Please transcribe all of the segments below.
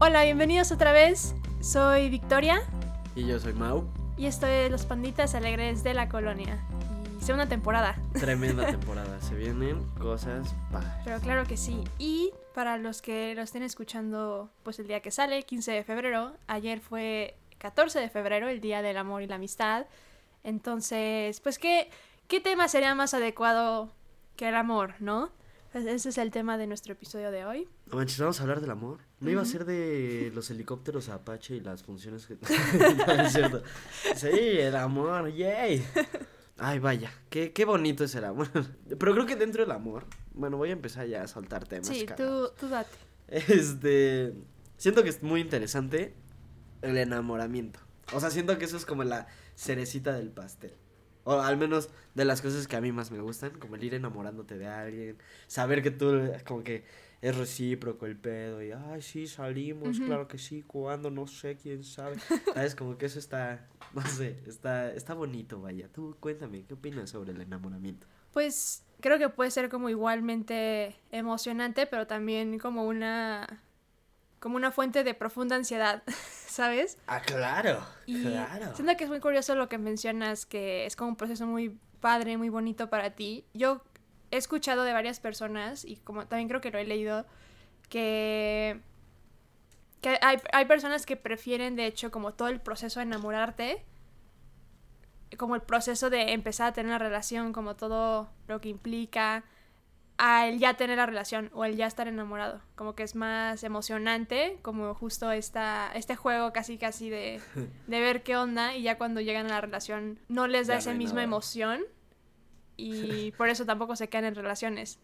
Hola, bienvenidos otra vez. Soy Victoria Y yo soy Mau. y estoy de Los Panditas Alegres de la Colonia. Y segunda temporada, Tremenda temporada. Se vienen cosas padres. pero claro que sí. Y para los que lo estén escuchando, pues el día que sale, 15 de febrero, ayer fue 14 de febrero, el Día del Amor y la Amistad. Entonces, pues, ¿qué, qué tema sería más adecuado que el amor, no? Pues ese es el tema de nuestro episodio de hoy. No manches, vamos a hablar del amor. No iba a ser de los helicópteros Apache y las funciones que. No, es cierto. Sí, el amor, yay. Ay, vaya, qué, qué bonito es el amor. Pero creo que dentro del amor. Bueno, voy a empezar ya a soltar temas. Sí, tú, tú date. Este. Siento que es muy interesante el enamoramiento. O sea, siento que eso es como la cerecita del pastel. O al menos de las cosas que a mí más me gustan, como el ir enamorándote de alguien, saber que tú como que es recíproco el pedo y, ay, sí, salimos, claro que sí, cuando, no sé, quién sabe. ¿Sabes? Como que eso está, no sé, está, está bonito, vaya. Tú cuéntame, ¿qué opinas sobre el enamoramiento? Pues creo que puede ser como igualmente emocionante, pero también como una como una fuente de profunda ansiedad, ¿sabes? Ah, claro, Y claro. siento que es muy curioso lo que mencionas, que es como un proceso muy padre, muy bonito para ti. Yo he escuchado de varias personas, y como también creo que lo he leído, que, que hay, hay personas que prefieren, de hecho, como todo el proceso de enamorarte, como el proceso de empezar a tener una relación, como todo lo que implica, al ya tener la relación o el ya estar enamorado. Como que es más emocionante, como justo esta, este juego casi casi de, de ver qué onda y ya cuando llegan a la relación no les da Ya esa misma nada. emoción y por eso tampoco se quedan en relaciones.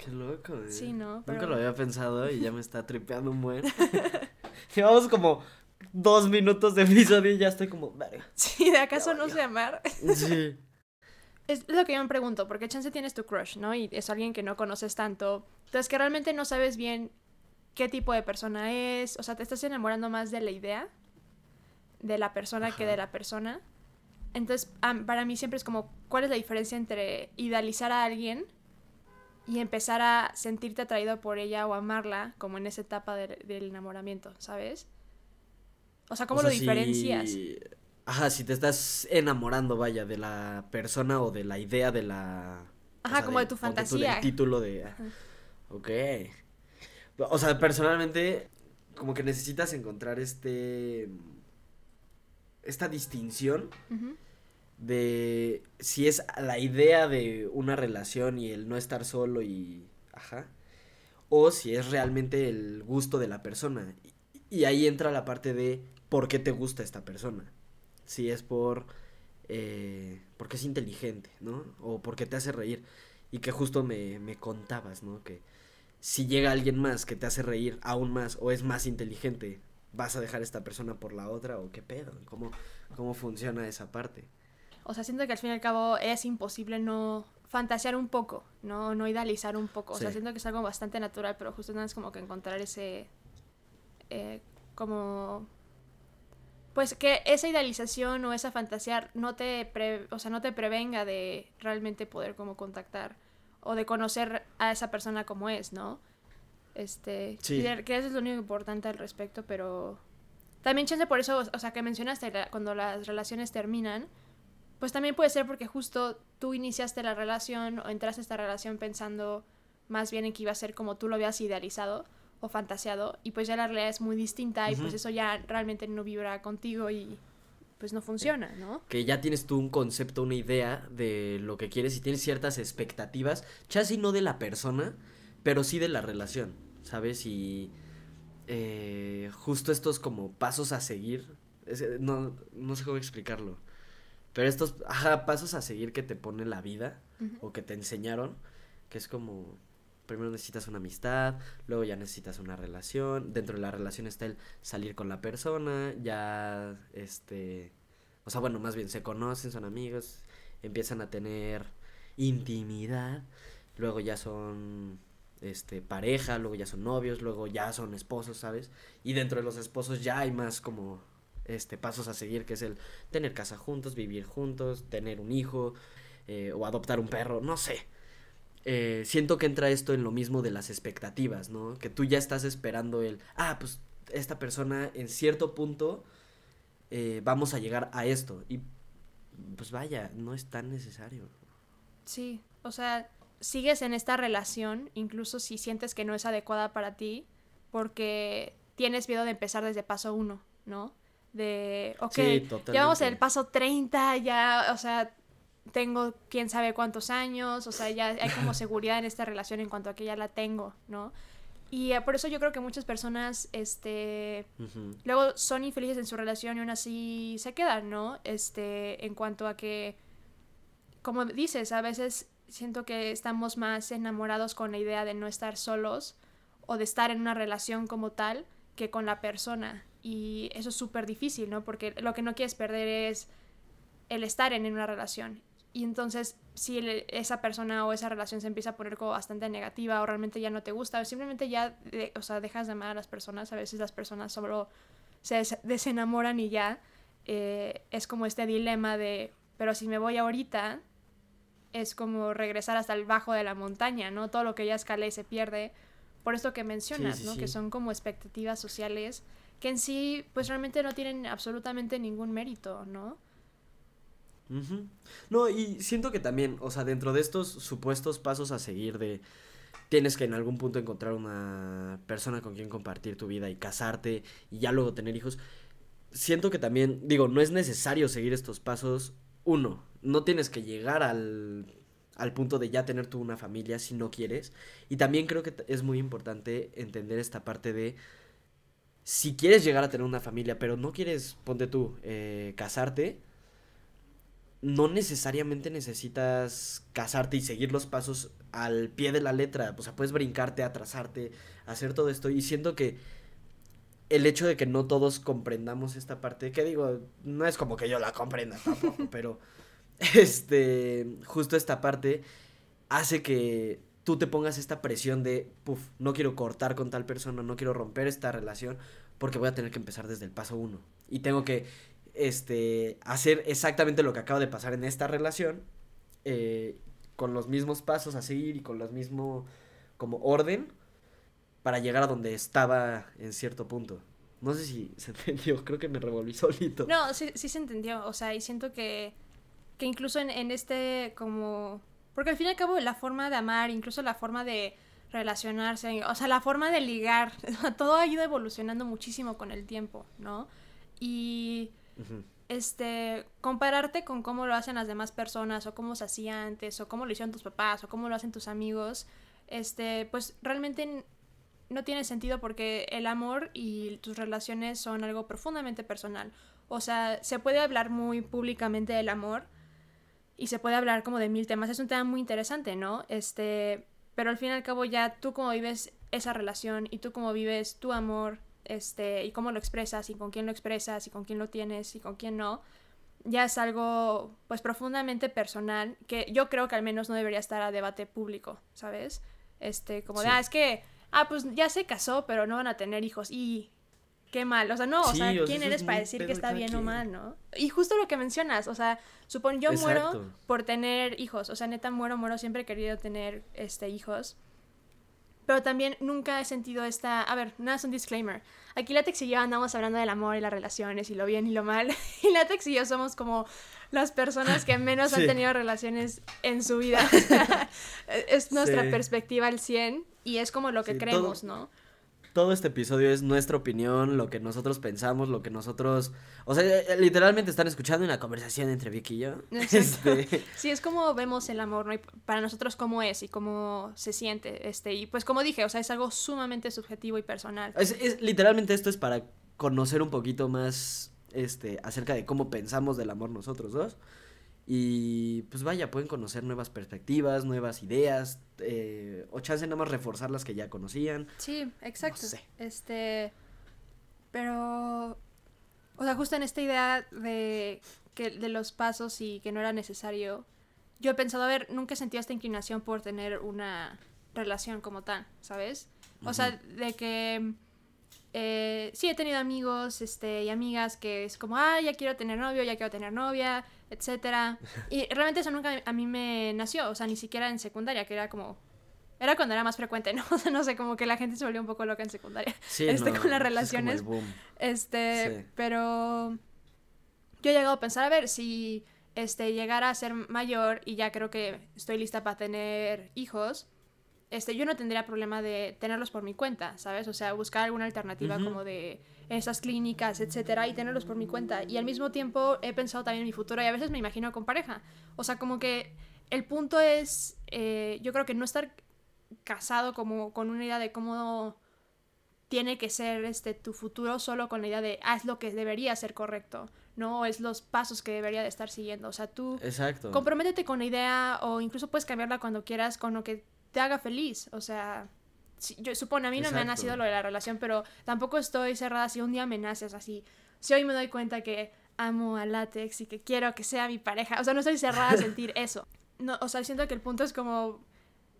Qué loco, eh. Sí, ¿no? Nunca lo había pensado y ya me está tripeando un buen. Llevamos como dos minutos de episodio y ya estoy como, verga. Sí, de acaso no sé amar. Sí. Es lo que yo me pregunto, porque chance tienes tu crush, ¿no? Y es alguien que no conoces tanto. Entonces que realmente no sabes bien qué tipo de persona es. O sea, te estás enamorando más de la idea de la persona que de la persona. Entonces, am- para mí siempre es como, ¿cuál es la diferencia entre idealizar a alguien y empezar a sentirte atraído por ella o amarla, como en esa etapa del, del enamoramiento, ¿sabes? O sea, ¿cómo O sea, lo diferencias? si- Ajá, si te estás enamorando, vaya, de la persona o de la idea de la... o Ajá, sea, como de tu fantasía. del título de... Ok. O sea, personalmente, como que necesitas encontrar este... Esta distinción de si es la idea de una relación y el no estar solo y ajá o si es realmente el gusto de la persona. Y, y ahí entra la parte de por qué te gusta esta persona. Si es por eh, porque es inteligente no o porque te hace reír. Y que justo me, me contabas no que si llega alguien más que te hace reír aún más o es más inteligente vas a dejar a esta persona por la otra o qué pedo cómo cómo funciona esa parte O sea, siento que al fin y al cabo es imposible no fantasear un poco, no, no idealizar un poco. O sea, siento que es algo bastante natural, pero justo nada es como que encontrar ese. eh, como. Pues que esa idealización o esa fantasía no te, pre- o sea, no te prevenga de realmente poder como contactar o de conocer a esa persona como es, ¿no? Este, Sí. y de- que eso es lo único importante al respecto, pero también chance por eso, o sea, que mencionaste la- cuando las relaciones terminan, pues también puede ser porque justo tú iniciaste la relación o entraste a esta relación pensando más bien en que iba a ser como tú lo habías idealizado o fantaseado y pues ya la realidad es muy distinta y pues eso ya realmente no vibra contigo y pues no funciona, ¿no? que ya tienes tú un concepto, una idea de lo que quieres y tienes ciertas expectativas, casi no de la persona, pero sí de la relación, ¿sabes? Y eh, justo estos como pasos a seguir, es- no, no sé cómo explicarlo, pero estos ajá, pasos a seguir que te pone la vida o que te enseñaron, que es como, primero necesitas una amistad, luego ya necesitas una relación, dentro de la relación está el salir con la persona, ya, este, o sea, bueno, más bien se conocen, son amigos, empiezan a tener intimidad, luego ya son, este, pareja, luego ya son novios, luego ya son esposos, ¿sabes? Y dentro de los esposos ya hay más como, este, pasos a seguir, que es el tener casa juntos, vivir juntos, tener un hijo, eh, o adoptar un perro, no sé. eh, siento que entra esto en lo mismo de las expectativas, ¿no? Que tú ya estás esperando el, ah, pues esta persona en cierto punto eh, vamos a llegar a esto. Y pues vaya, no es tan necesario. Sí, o sea, sigues en esta relación, incluso si sientes que no es adecuada para ti, porque tienes miedo de empezar desde paso uno, ¿no? De, ok, ya vamos en el paso 30, ya, o sea, tengo quién sabe cuántos años, o sea, ya hay como seguridad en esta relación en cuanto a que ya la tengo, ¿no? Y eh, por eso yo creo que muchas personas, este, luego son infelices en su relación y aún así se quedan, ¿no? Este, en cuanto a que, como dices, a veces siento que estamos más enamorados con la idea de no estar solos o de estar en una relación como tal que con la persona. Y eso es súper difícil, ¿no? Porque lo que no quieres perder es el estar en una relación. Y entonces, si esa persona o esa relación se empieza a poner como bastante negativa o realmente ya no te gusta, o simplemente ya, o sea, dejas de amar a las personas, a veces las personas solo se desenamoran y ya, eh, es como este dilema de, pero si me voy ahorita, es como regresar hasta el bajo de la montaña, ¿no? Todo lo que ya escalé se pierde. Por esto que mencionas, ¿no? Que son como expectativas sociales que en sí, pues realmente no tienen absolutamente ningún mérito, ¿no? No, y siento que también, o sea, dentro de estos supuestos pasos a seguir de tienes que en algún punto encontrar una persona con quien compartir tu vida y casarte y ya luego tener hijos, siento que también, digo, no es necesario seguir estos pasos. Uno, no tienes que llegar al, al punto de ya tener tú una familia si no quieres. Y también creo que es muy importante entender esta parte de si quieres llegar a tener una familia, pero no quieres, ponte tú, eh, casarte, no necesariamente necesitas casarte y seguir los pasos al pie de la letra. O sea, puedes brincarte, atrasarte, hacer todo esto. Y siento que el hecho de que no todos comprendamos esta parte, que digo, no es como que yo la comprenda tampoco, pero este, justo esta parte hace que tú te pongas esta presión de, puff, no quiero cortar con tal persona, no quiero romper esta relación, porque voy a tener que empezar desde el paso uno. Y tengo que este, hacer exactamente lo que acaba de pasar en esta relación, eh, con los mismos pasos a seguir y con los mismo como orden para llegar a donde estaba en cierto punto. No sé si se entendió, creo que me revolví solito. No, sí, sí se entendió, o sea, y siento que, que incluso en, en este como... Porque al fin y al cabo la forma de amar, incluso la forma de relacionarse, o sea, la forma de ligar, todo ha ido evolucionando muchísimo con el tiempo, ¿no? Y este, compararte con cómo lo hacen las demás personas o cómo se hacía antes o cómo lo hicieron tus papás o cómo lo hacen tus amigos, este, pues realmente no tiene sentido porque el amor y tus relaciones son algo profundamente personal. O sea, se puede hablar muy públicamente del amor y se puede hablar como de mil temas. Es un tema muy interesante, ¿no? Este, pero al fin y al cabo ya tú como vives esa relación y tú como vives tu amor este, y cómo lo expresas y con quién lo expresas y con quién lo tienes y con quién no, ya es algo pues profundamente personal que yo creo que al menos no debería estar a debate público, ¿sabes? Este, como de, ah, es que, ah, pues ya se casó, pero no van a tener hijos y qué mal, o sea, no, o sea, ¿quién eres para decir que está bien o mal, no? Y justo lo que mencionas, o sea, supongo yo muero por tener hijos, o sea, neta muero, muero, siempre he querido tener, este, hijos. Pero también nunca he sentido esta... A ver, nada es un disclaimer. Aquí Latex y yo andamos hablando del amor y las relaciones y lo bien y lo mal. Y Latex y yo somos como las personas que menos han tenido relaciones en su vida. es nuestra perspectiva al 100 y es como lo que creemos, ¿no? Todo este episodio es nuestra opinión, lo que nosotros pensamos, lo que nosotros... O sea, eh, literalmente están escuchando una conversación entre Vicky y yo. Este... Sí, es como vemos el amor, ¿no? Y para nosotros cómo es y cómo se siente. Este, y pues como dije, o sea, es algo sumamente subjetivo y personal. Es, literalmente esto es para conocer un poquito más este, acerca de cómo pensamos del amor nosotros dos. Y pues vaya, pueden conocer nuevas perspectivas, nuevas ideas, eh, o chance nada más reforzar las que ya conocían. Sí, exacto. Este, pero, o sea, justo en esta idea de, que, de los pasos y que no era necesario, yo he pensado, a ver, nunca he sentido esta inclinación por tener una relación como tal, ¿sabes? O sea, de que eh, sí he tenido amigos este, y amigas que es como, ah, ya quiero tener novio, ya quiero tener novia, etcétera. Y realmente eso nunca a mí me nació, o sea, ni siquiera en secundaria, que era como era cuando era más frecuente, ¿no? O sea, no sé, como que la gente se volvió un poco loca en secundaria. Sí, este, con las relaciones. Este, pero yo he llegado a pensar, a ver, si este llegara a ser mayor y ya creo que estoy lista para tener hijos, este, yo no tendría problema de tenerlos por mi cuenta, ¿sabes? O sea, buscar alguna alternativa como de esas clínicas, etcétera, y tenerlos por mi cuenta. Y al mismo tiempo he pensado también en mi futuro y a veces me imagino con pareja. O sea, como que el punto es, eh, yo creo que no estar casado como con una idea de cómo tiene que ser este tu futuro solo con la idea de haz lo que debería ser correcto, no es los pasos que debería de estar siguiendo, o sea, tú Exacto. comprométete con la idea o incluso puedes cambiarla cuando quieras con lo que te haga feliz, o sea, yo supongo a mí no me ha nacido lo de la relación, pero tampoco estoy cerrada si un día me naces así. Si hoy me doy cuenta que amo a látex y que quiero que sea mi pareja, o sea, no estoy cerrada a sentir eso. No, o sea, siento que el punto es como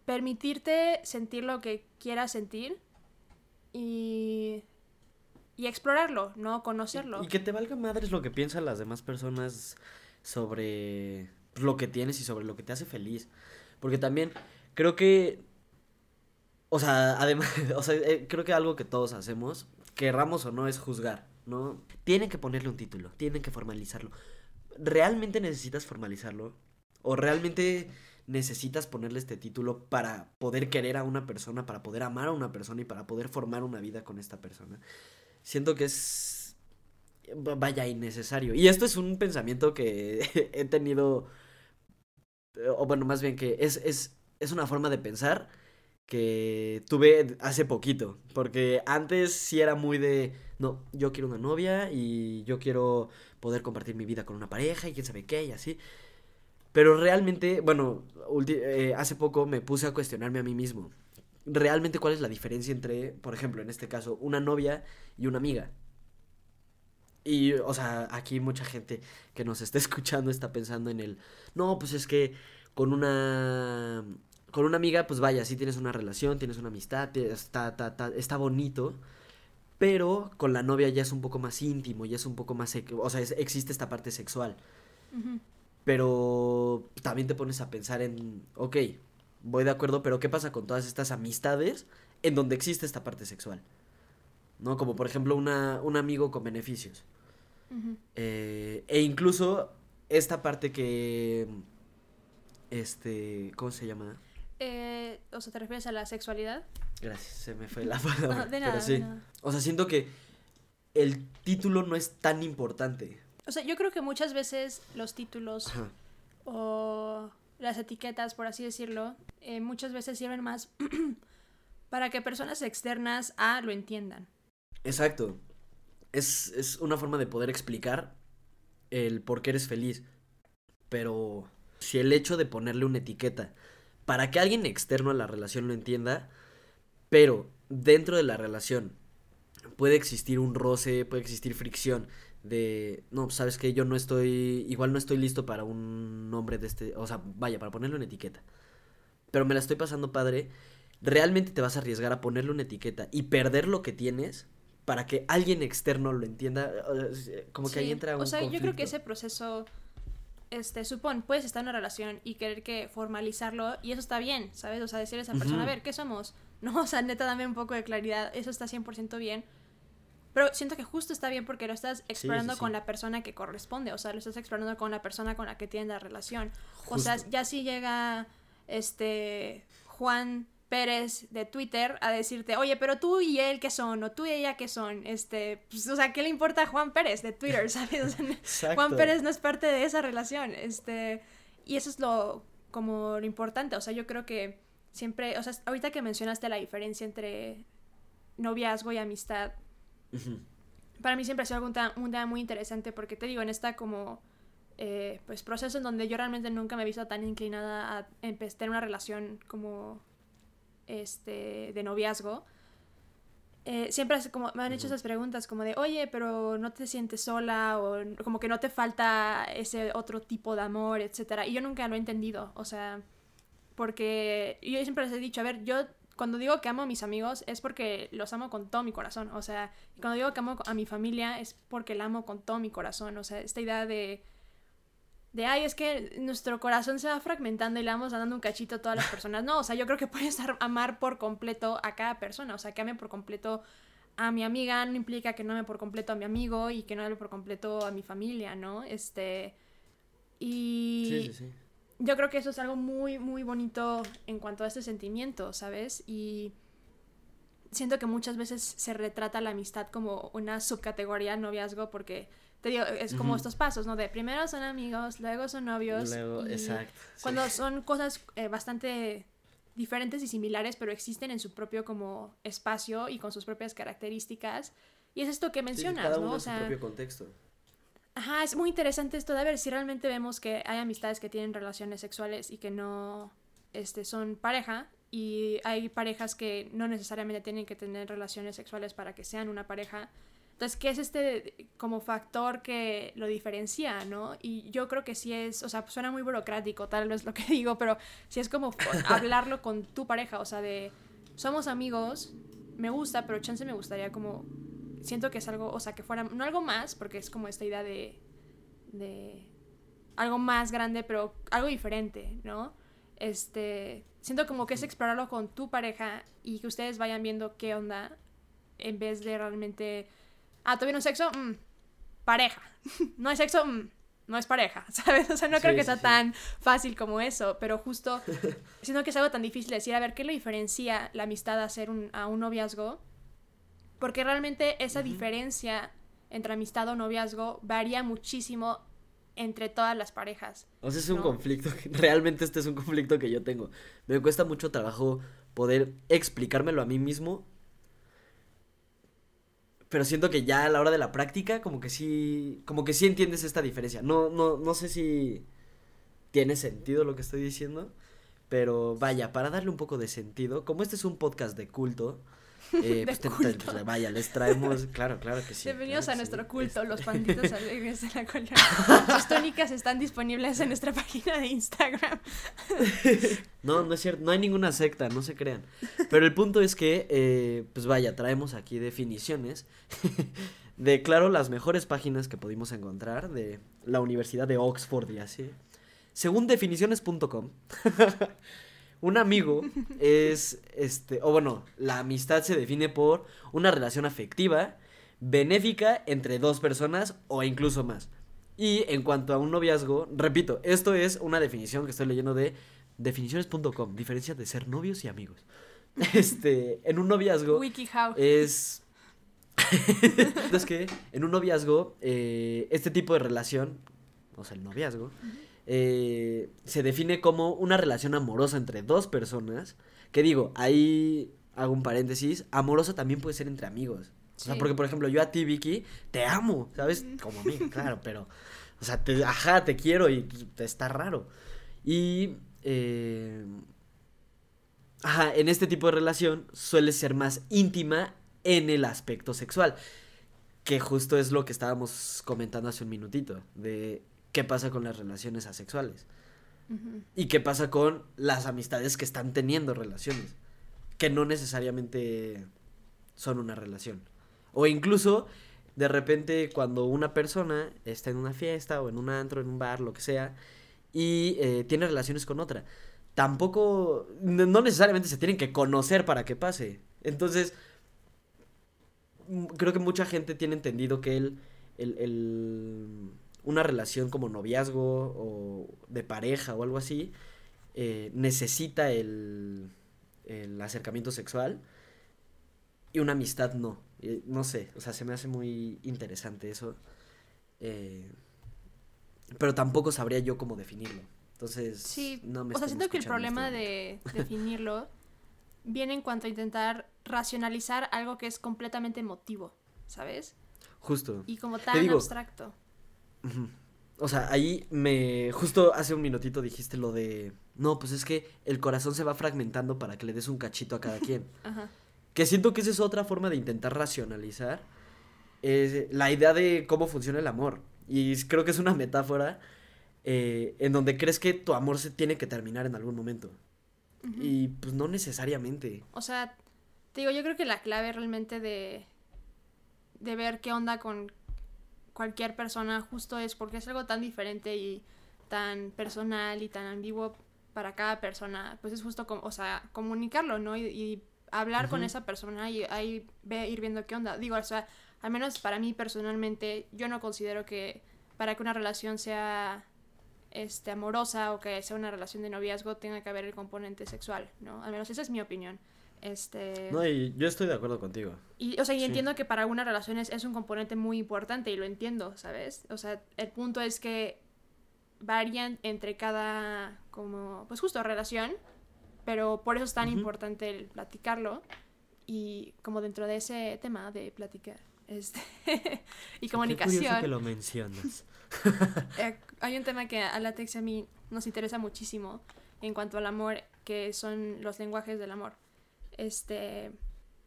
permitirte sentir lo que quieras sentir y, y explorarlo, ¿no? Conocerlo. Y, que te valga madres lo que piensan las demás personas sobre lo que tienes y sobre lo que te hace feliz. Porque también creo que, o sea, además, o sea, eh, creo que algo que todos hacemos, querramos o no, es juzgar, ¿no? Tienen que ponerle un título, tienen que formalizarlo. ¿Realmente necesitas formalizarlo? ¿O realmente necesitas ponerle este título para poder querer a una persona, para poder amar a una persona y para poder formar una vida con esta persona. Siento que es vaya innecesario. Y esto es un pensamiento que he tenido, o bueno, más bien que es, es, es una forma de pensar que tuve hace poquito, porque antes sí era muy de, no, yo quiero una novia y yo quiero poder compartir mi vida con una pareja y quién sabe qué y así. Pero realmente, bueno, eh, hace poco me puse a cuestionarme a mí mismo. Realmente, ¿cuál es la diferencia entre, por ejemplo, en este caso, una novia y una amiga? Y, o sea, aquí mucha gente que nos está escuchando está pensando en el, no, pues es que con una, con una amiga, pues vaya, sí tienes una relación, tienes una amistad, está, está, está bonito, pero con la novia ya es un poco más íntimo, ya es un poco más, o sea, existe esta parte sexual. Pero también te pones a pensar en, ok, voy de acuerdo, pero ¿qué pasa con todas estas amistades en donde existe esta parte sexual? ¿No? Como por ejemplo una, un amigo con beneficios. Eh, e incluso esta parte que... Este... ¿Cómo se llama? Eh, o sea, ¿te refieres a la sexualidad? Gracias, se me fue la palabra. de nada, pero sí. O sea, siento que el título no es tan importante. O sea, yo creo que muchas veces los títulos o las etiquetas, por así decirlo, eh, muchas veces sirven más para que personas externas a lo entiendan. Exacto. Es, es una forma de poder explicar el por qué eres feliz. Pero si el hecho de ponerle una etiqueta para que alguien externo a la relación lo entienda, pero dentro de la relación puede existir un roce, puede existir fricción, de, no, pues, sabes que yo no estoy, igual no estoy listo para un nombre de este, o sea, vaya, para ponerle una etiqueta. Pero me la estoy pasando padre. ¿Realmente te vas a arriesgar a ponerle una etiqueta y perder lo que tienes para que alguien externo lo entienda? Como que ahí entra un O sea, yo creo que ese proceso, este, supón, puedes estar en una relación y querer que formalizarlo y eso está bien, ¿sabes? O sea, decirle a esa persona, a ver, ¿qué somos? No, o sea, neta, dame un poco de claridad, eso está 100% bien pero siento que justo está bien porque lo estás explorando con la persona que corresponde, o sea, lo estás explorando con la persona con la que tienes la relación. O sea, ya si llega este Juan Pérez de Twitter a decirte, oye, pero tú y él qué son, o tú y ella qué son, este, pues, o sea, ¿qué le importa a Juan Pérez de Twitter, sabes? Juan Pérez no es parte de esa relación, este, y eso es lo, como lo importante, o sea, yo creo que siempre, o sea, ahorita que mencionaste la diferencia entre noviazgo y amistad, para mí siempre ha sido un tema muy interesante porque te digo, en esta como eh, pues proceso en donde yo realmente nunca me he visto tan inclinada a empezar una relación como este de noviazgo. Eh, siempre como, me han hecho esas preguntas como de, oye, pero no te sientes sola o como que no te falta ese otro tipo de amor, etcétera. Y yo nunca lo he entendido, o sea, porque yo siempre les he dicho, a ver, yo cuando digo que amo a mis amigos es porque los amo con todo mi corazón. O sea, cuando digo que amo a mi familia es porque la amo con todo mi corazón. O sea, esta idea de de, ay, es que nuestro corazón se va fragmentando y le vamos dando un cachito a todas las personas. No, o sea, yo creo que puedes amar por completo a cada persona, o sea, que ame por completo a mi amiga no implica que no ame por completo a mi amigo y que no ame por completo a mi familia, ¿no? Este, y sí, sí, sí. yo creo que eso es algo muy, muy bonito en cuanto a este sentimiento, ¿sabes? Y siento que muchas veces se retrata la amistad como una subcategoría noviazgo porque te digo, es como estos pasos, ¿no? De primero son amigos, luego son novios. Luego, exacto. Cuando son cosas eh, bastante diferentes y similares, pero existen en su propio como espacio y con sus propias características. Y es esto que mencionas, ¿no? o sea, su propio contexto. Ajá, es muy interesante esto de ver si realmente vemos que hay amistades que tienen relaciones sexuales y que no este, son pareja y hay parejas que no necesariamente tienen que tener relaciones sexuales para que sean una pareja. Entonces, ¿qué es este como factor que lo diferencia, no? Y yo creo que sí es, o sea, suena muy burocrático tal vez lo que digo, pero sí es como hablarlo con tu pareja, o sea, de somos amigos, me gusta, pero chance me gustaría como, siento que es algo, o sea, que fuera, no algo más, porque es como esta idea de, de algo más grande, pero algo diferente, ¿no? Este, siento como que es explorarlo con tu pareja y que ustedes vayan viendo qué onda en vez de realmente, ah, ¿tuvieron sexo? Mm, pareja. no hay sexo, mm, no es pareja, ¿sabes? O sea, no creo que sea tan fácil como eso, pero justo siento que es algo tan difícil decir, a ver, ¿qué le diferencia la amistad a, ser un, a un noviazgo? Porque realmente esa diferencia entre amistad o noviazgo varía muchísimo entre todas las parejas. O sea, es un conflicto, realmente este es un conflicto que yo tengo. Me cuesta mucho trabajo poder explicármelo a mí mismo. Pero siento que ya a la hora de la práctica, como que sí, como que sí entiendes esta diferencia. No, no, no sé si tiene sentido lo que estoy diciendo. Pero vaya, para darle un poco de sentido, como este es un podcast de culto, eh, pues vaya, les traemos, claro, claro que sí. Bienvenidos a nuestro culto, los panditos alegres de la colonia. Sus tónicas están disponibles en nuestra página de Instagram. No, no es cierto, no hay ninguna secta, no se crean. Pero el punto es que, eh, pues vaya, traemos aquí definiciones de, claro, las mejores páginas que pudimos encontrar de la Universidad de Oxford y así. Según definiciones.com. Un amigo es, este, o bueno, la amistad se define por una relación afectiva, benéfica entre dos personas o incluso más. Y en cuanto a un noviazgo, repito, esto es una definición que estoy leyendo de definiciones.com, diferencia de ser novios y amigos. Este, en un noviazgo WikiHow. es es que en un noviazgo, eh, este tipo de relación, o sea, el noviazgo, eh, se define como una relación amorosa entre dos personas. Que digo, ahí hago un paréntesis, amorosa también puede ser entre amigos. O sea, porque por ejemplo, yo a ti, Vicky, te amo, ¿sabes? Como amiga, claro, pero, o sea, te, ajá, te quiero y te está raro. Y, eh, ajá, en este tipo de relación suele ser más íntima en el aspecto sexual. Que justo es lo que estábamos comentando hace un minutito. De qué pasa con las relaciones asexuales. Y qué pasa con las amistades que están teniendo relaciones. Que no necesariamente son una relación. O incluso, de repente, cuando una persona está en una fiesta o en un antro, en un bar, lo que sea, y eh, tiene relaciones con otra. Tampoco, no necesariamente se tienen que conocer para que pase. Entonces, creo que mucha gente tiene entendido que el, el una relación como noviazgo o de pareja o algo así, eh, necesita el, el, acercamiento sexual y una amistad no. no sé, o sea, se me hace muy interesante eso. Eh, pero tampoco sabría yo cómo definirlo. Entonces, sí, no me O sea, siento que el problema de definirlo viene en cuanto a intentar racionalizar algo que es completamente emotivo, ¿sabes? Justo. Y como tan abstracto. O sea, ahí me. Justo hace un minutito dijiste lo de. No, pues es que el corazón se va fragmentando para que le des un cachito a cada quien. Ajá. Que siento que esa es otra forma de intentar racionalizar la idea de cómo funciona el amor. Y creo que es una metáfora eh, en donde crees que tu amor se tiene que terminar en algún momento. Y pues no necesariamente. O sea, te digo, yo creo que la clave realmente de, de ver qué onda con cualquier persona justo es porque es algo tan diferente y tan personal y tan ambiguo para cada persona, pues es justo, como, o sea, comunicarlo, ¿no? Y, y hablar con esa persona y ahí ve, ir viendo qué onda. Digo, o sea, al menos para mí personalmente, yo no considero que para que una relación sea este, amorosa o que sea una relación de noviazgo tenga que haber el componente sexual, ¿no? Al menos esa es mi opinión. Este... No, y yo estoy de acuerdo contigo. Y, o sea, y Sí. entiendo que para algunas relaciones es un componente muy importante y lo entiendo, ¿sabes? O sea, el punto es que varían entre cada, como, pues justo relación, pero por eso es tan importante el platicarlo y como dentro de ese tema de platicar, este, y comunicación. que lo mencionas. Eh, hay un tema que a Latex y a mí nos interesa muchísimo en cuanto al amor, que son los lenguajes del amor. Este,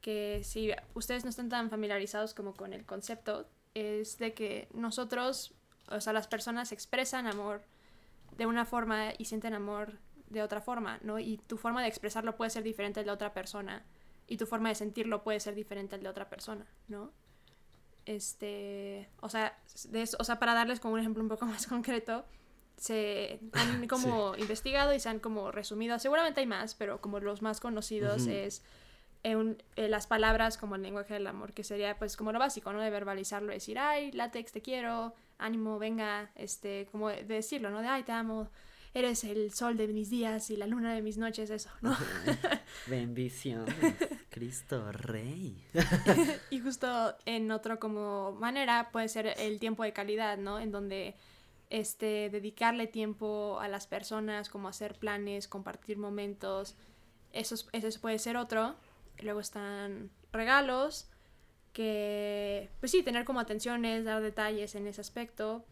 que si ustedes no están tan familiarizados como con el concepto, es de que nosotros, o sea, las personas expresan amor de una forma y sienten amor de otra forma, ¿no? Y tu forma de expresarlo puede ser diferente de otra persona y tu forma de sentirlo puede ser diferente de otra persona, ¿no? Este, o sea, de eso, o sea, para darles como un ejemplo un poco más concreto, se han como investigado y se han como resumido, seguramente hay más, pero como los más conocidos es eh, un- eh, las palabras como el lenguaje del amor, que sería pues como lo básico, ¿no? De verbalizarlo, decir, ay, látex, te quiero, ánimo, venga, este, como de decirlo, ¿no? De, ay, te amo, eres el sol de mis días y la luna de mis noches, eso, ¿no? Bendiciones, Cristo Rey. Y justo en otro como manera puede ser el tiempo de calidad, ¿no? En donde este dedicarle tiempo a las personas, como hacer planes, compartir momentos, eso, puede ser otro. Luego están regalos, que pues sí, tener como atenciones, dar detalles en ese aspecto,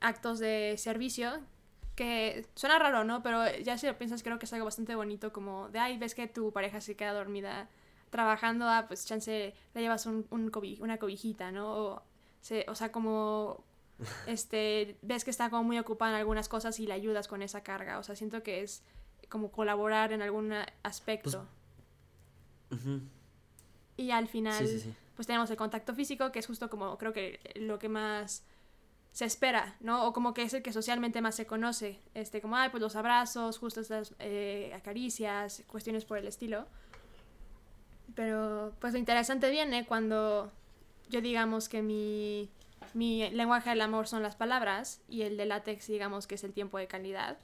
actos de servicio, que suena raro, ¿no? Pero ya si lo piensas creo que es algo bastante bonito como de, ay, ves que tu pareja se queda dormida trabajando, ah, pues chance le llevas un, un una cobijita, ¿no? O sea, como este, ves que está como muy ocupada en algunas cosas y le ayudas con esa carga. O sea, siento que es como colaborar en algún aspecto. Ujú. y al final, Sí, sí, sí. pues tenemos el contacto físico, que es justo como creo que lo que más se espera, ¿no? O como que es el que socialmente más se conoce. Este, como, ay, pues los abrazos, justo estas eh, acaricias, cuestiones por el estilo. Pero, pues lo interesante viene cuando yo digamos que mi, mi lenguaje del amor son las palabras y el de látex digamos que es el tiempo de calidad.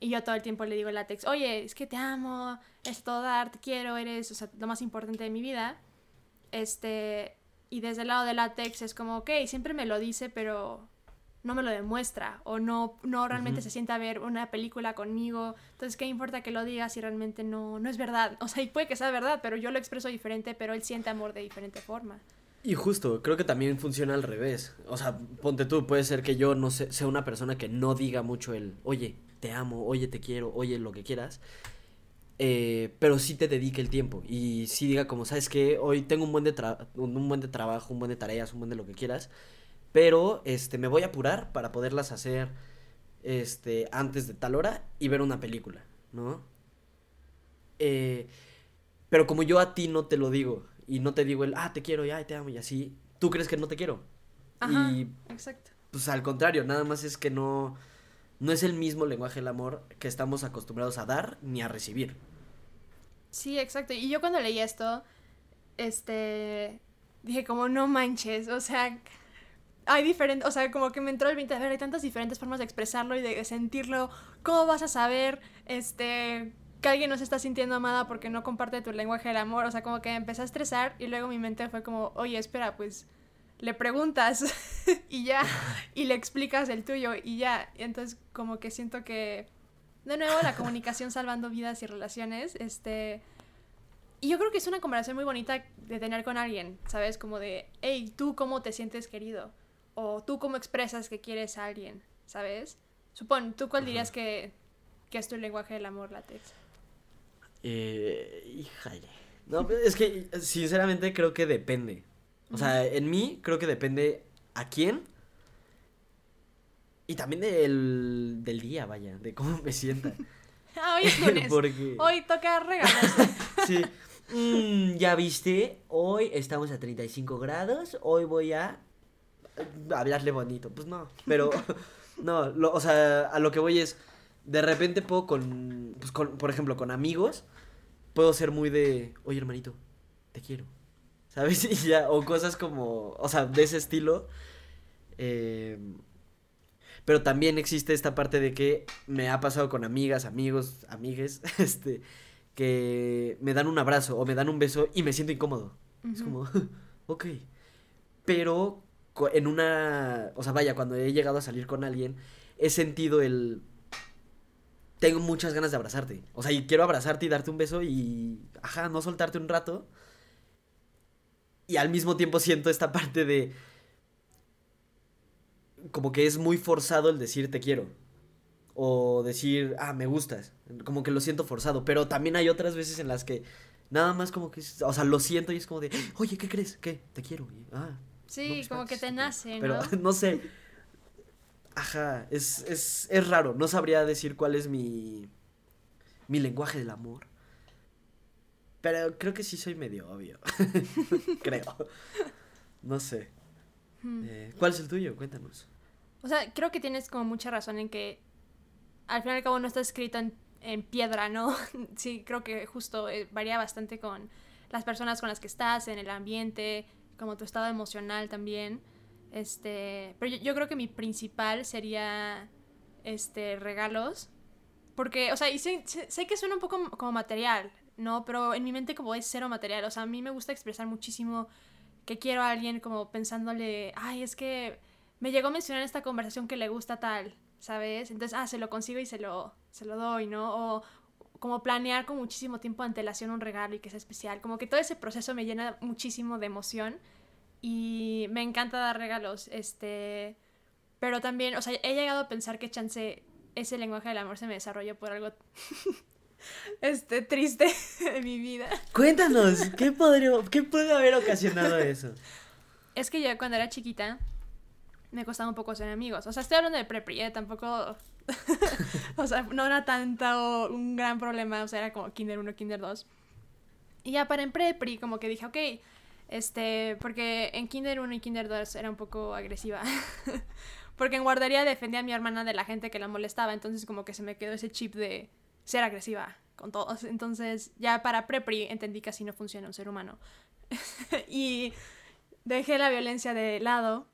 Y yo todo el tiempo le digo al látex, oye, es que te amo, es todo dar, te quiero, eres o sea, lo más importante de mi vida. Este, y desde el lado de látex es como, ok, siempre me lo dice, pero no me lo demuestra o no, no realmente se sienta a ver una película conmigo. Entonces, ¿qué importa que lo diga si realmente no, no es verdad? O sea, y puede que sea verdad, pero yo lo expreso diferente, pero él siente amor de diferente forma. Y justo, creo que también funciona al revés. O sea, ponte tú, puede ser que yo no sé, sea una persona que no diga mucho el, oye, te amo, oye, te quiero, oye, lo que quieras. eh, pero sí te dedique el tiempo. Y sí diga como, ¿sabes qué? Hoy tengo un buen de, un buen de trabajo, un buen de tareas, un buen de lo que quieras. Pero, este, me voy a apurar para poderlas hacer, este, antes de tal hora y ver una película, ¿no? Eh, pero como yo a ti no te lo digo y no te digo el, ah, te quiero y ay, te amo y así, tú crees que no te quiero. Ajá, Y exacto. pues al contrario, nada más es que no, no es el mismo lenguaje del amor que estamos acostumbrados a dar ni a recibir. Sí, exacto. Y yo cuando leí esto, este, dije como, no manches, o sea, hay diferentes, o sea, como que me entró el 20, a ver, hay tantas diferentes formas de expresarlo y de sentirlo. ¿Cómo vas a saber, este, que alguien no se está sintiendo amada porque no comparte tu lenguaje del amor? O sea, como que me empecé a estresar y luego mi mente fue como, oye, espera, pues le preguntas y ya, y le explicas el tuyo y ya. Y entonces como que siento que, de nuevo, la comunicación salvando vidas y relaciones, este... Y yo creo que es una conversación muy bonita de tener con alguien, ¿sabes? Como de, hey, ¿tú cómo te sientes querido? O tú cómo expresas que quieres a alguien, ¿sabes? Supón, ¿tú cuál dirías que, que es tu lenguaje del amor, látex? Eh, híjale. No, pues, es que sinceramente creo que depende. O sea, en mí creo que depende a quién. Y también del, del día, vaya, de cómo me sienta. Ah, hoy es lunes. Porque... Hoy toca regalos. Sí. Mm, ya viste, hoy estamos a 35 grados, hoy voy a eh, hablarle bonito. Pues no, pero No, lo, o sea, a lo que voy es, de repente puedo con, pues con, por ejemplo, con amigos, puedo ser muy de, oye hermanito, te quiero. ¿Sabes? Y ya, o cosas como, o sea, de ese estilo. Eh, pero también existe esta parte de que me ha pasado con amigas, amigos, amigues, este, que me dan un abrazo o me dan un beso y me siento incómodo. Es como, ok. Pero en una, o sea, vaya, cuando he llegado a salir con alguien, he sentido el... Tengo muchas ganas de abrazarte. O sea, y quiero abrazarte y darte un beso y, ajá, no soltarte un rato. Y al mismo tiempo siento esta parte de como que es muy forzado el decir te quiero. O decir, ah, me gustas. Como que lo siento forzado. Pero también hay otras veces en las que nada más como que, o sea, lo siento y es como de, oye, ¿qué crees? ¿Qué? Te quiero. ah, sí, como que te nace, ¿no? Pero no sé. Ajá, es, es, es raro. No sabría decir cuál es mi, mi lenguaje del amor. Pero creo que sí soy medio obvio. creo. No sé. Hmm. Eh, ¿Cuál es el tuyo? Cuéntanos. O sea, creo que tienes como mucha razón en que al fin y al cabo no está escrito en, piedra, ¿no? sí, creo que justo eh, varía bastante con las personas con las que estás, en el ambiente, como tu estado emocional también. Este, pero yo, creo que mi principal sería este regalos, porque, o sea, y sé, sé, que suena un poco como material, ¿no? Pero en mi mente como es cero material, o sea, a mí me gusta expresar muchísimo que quiero a alguien como pensándole, ay, es que me llegó a mencionar en esta conversación que le gusta tal, ¿sabes? Entonces, ah, se lo consigo y se lo, se lo doy, ¿no? O como planear con muchísimo tiempo de antelación un regalo y que sea especial. Como que todo ese proceso me llena muchísimo de emoción y me encanta dar regalos, este... Pero también, o sea, he llegado a pensar que chance ese lenguaje del amor se me desarrolló por algo este triste de mi vida. Cuéntanos, ¿qué, podría, ¿qué puede haber ocasionado eso? Es que yo cuando era chiquita me costaba un poco ser amigos. O sea, estoy hablando de prepri, ¿eh? tampoco. o sea, no era tanto un gran problema. O sea, era como Kinder 1, Kinder 2. Y ya para en prepri, como que dije, ok, este, porque en Kinder 1 y Kinder 2 era un poco agresiva. porque en guardería defendía a mi hermana de la gente que la molestaba. Entonces, como que se me quedó ese chip de ser agresiva con todos. Entonces, ya para prepri entendí que así no funciona un ser humano. y dejé la violencia de lado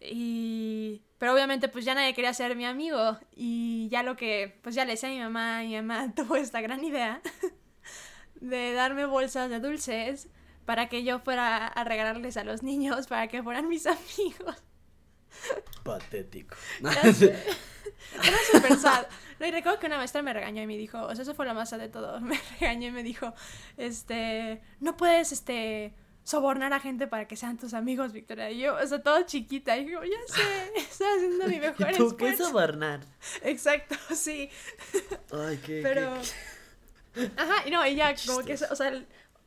y... Pero obviamente pues ya nadie quería ser mi amigo y ya lo que, pues ya le decía a mi mamá, mi mamá tuvo esta gran idea de darme bolsas de dulces para que yo fuera a regalarles a los niños para que fueran mis amigos. Patético. Era súper sad. No, y recuerdo que una maestra me regañó y me dijo, o sea, eso fue lo más sad de todo. Me regañó y me dijo, este, no puedes, este, sobornar a gente para que sean tus amigos, Victoria. Y yo, o sea, todo chiquita. Y yo, ya sé, estoy haciendo mi mejor ¿Tú qué sobornar? Exacto, sí. Ay, qué. Pero. Ajá, y no, y ya, como que, o sea,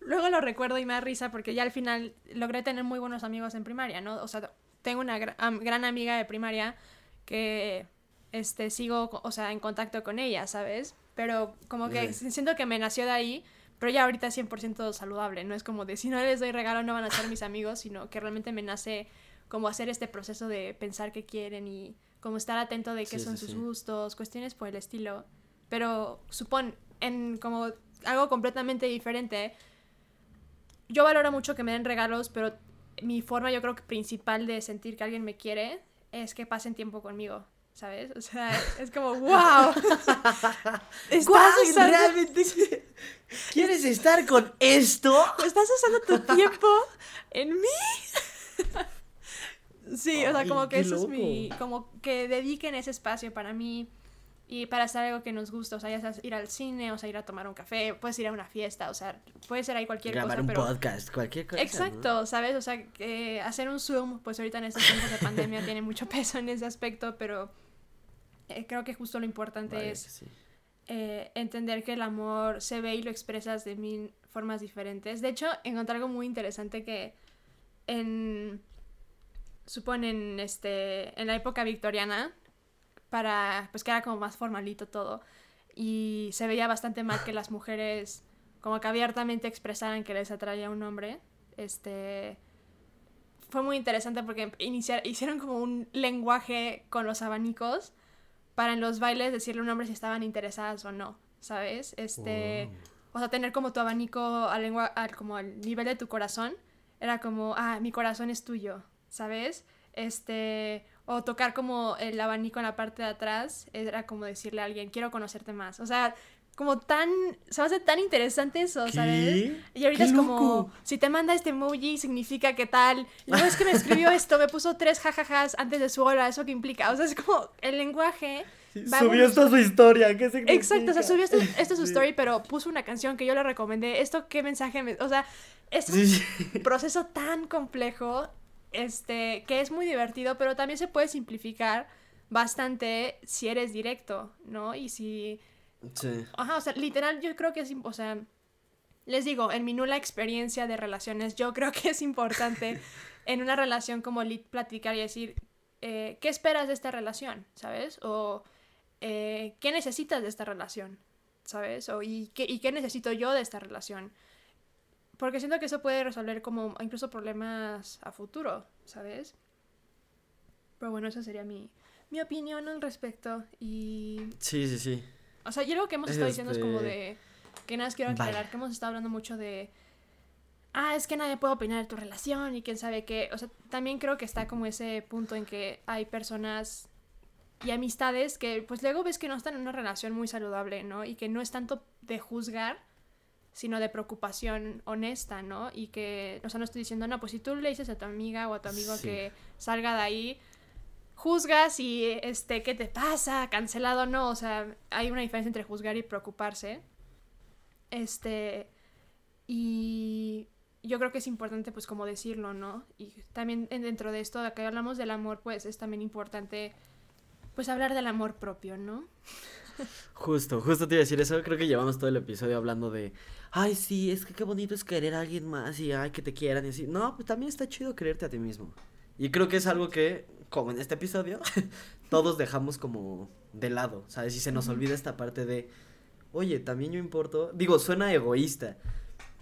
luego lo recuerdo y me da risa porque ya al final logré tener muy buenos amigos en primaria, ¿no? O sea, tengo una gran amiga de primaria que este sigo, o sea, en contacto con ella, ¿sabes? Pero como que siento que me nació de ahí pero ya ahorita es 100% saludable, no es como de si no les doy regalo no van a ser mis amigos, sino que realmente me nace como hacer este proceso de pensar qué quieren y como estar atento de qué son sus gustos, cuestiones por el estilo. Pero supón, en como algo completamente diferente, yo valoro mucho que me den regalos, pero mi forma yo creo que principal de sentir que alguien me quiere es que pasen tiempo conmigo. ¿sabes? O sea, es como, wow. ¿Estás realmente quieres estar con esto? ¿Estás usando tu tiempo en mí? sí, o sea, como que eso es mi, como que dediquen ese espacio para mí y para hacer algo que nos gusta, o sea, ya ir al cine, o sea, ir a tomar un café, puedes ir a una fiesta, o sea, puede ser ahí cualquier cosa. Grabar un podcast, cualquier cosa. Exacto, ¿sabes? O sea, que hacer un Zoom, pues ahorita en estos tiempos de pandemia tiene mucho peso en ese aspecto, pero eh, creo que justo lo importante es eh, entender que el amor se ve y lo expresas de mil formas diferentes. De hecho, encontré algo muy interesante que en suponen este en la época victoriana para pues que era como más formalito todo y se veía bastante mal que las mujeres como que abiertamente expresaran que les atraía un hombre este fue muy interesante porque iniciar, hicieron como un lenguaje con los abanicos para en los bailes decirle a un hombre si estaban interesadas o no, ¿sabes? Este, o sea, tener como tu abanico al lengua, al, como al nivel de tu corazón, era como, ah, mi corazón es tuyo, ¿sabes? Este, o tocar como el abanico en la parte de atrás, era como decirle a alguien, quiero conocerte más. O sea, como tan, se me hace tan interesante eso, ¿sabes? Y ahorita es como, si te manda este emoji, significa que tal. No es que me escribió esto, me puso tres jajajas antes de su hora, ¿eso qué implica? O sea, es como el lenguaje. subió esto a su historia, ¿qué significa? Exacto, o sea, subió esto, esto a su story, pero puso una canción que yo le recomendé. ¿Esto qué mensaje me.? O sea, es un proceso tan complejo, este, que es muy divertido, pero también se puede simplificar bastante si eres directo, ¿no? Y si Sí. Ajá, o sea, literal, yo creo que es, o sea, les digo, en mi nula experiencia de relaciones, yo creo que es importante en una relación como Lit platicar y decir, eh, ¿qué esperas de esta relación? ¿Sabes? O eh, ¿qué necesitas de esta relación? ¿Sabes? O ¿y qué, ¿y qué necesito yo de esta relación? Porque siento que eso puede resolver como incluso problemas a futuro, ¿sabes? Pero bueno, esa sería mi, mi opinión al respecto. Y... Sí, sí, sí. O sea, yo lo que hemos estado diciendo es como este, de. Que nada más quiero aclarar que hemos estado hablando mucho de. Ah, es que nadie puede opinar de tu relación y quién sabe qué. O sea, también creo que está como ese punto en que hay personas y amistades que pues luego ves que no están en una relación muy saludable, ¿no? Y que no es tanto de juzgar, sino de preocupación honesta, ¿no? Y que, o sea, no estoy diciendo, no, pues si tú le dices a tu amiga o a tu amigo que salga de ahí, juzgas y, este, ¿qué te pasa? Cancelado, no, o sea, hay una diferencia entre juzgar y preocuparse. Este, y yo creo que es importante, pues, como decirlo, ¿no? Y también dentro de esto, de que hablamos del amor, pues, es también importante, pues, hablar del amor propio, ¿no? Justo, justo te iba a decir eso. Creo que llevamos todo el episodio hablando de, ay, sí, es que qué bonito es querer a alguien más y, ay, que te quieran y así. No, pues también está chido quererte a ti mismo. Y creo que es algo que como en este episodio, todos dejamos como de lado, ¿sabes? Y se nos olvida esta parte de, oye, también yo importo, digo, suena egoísta,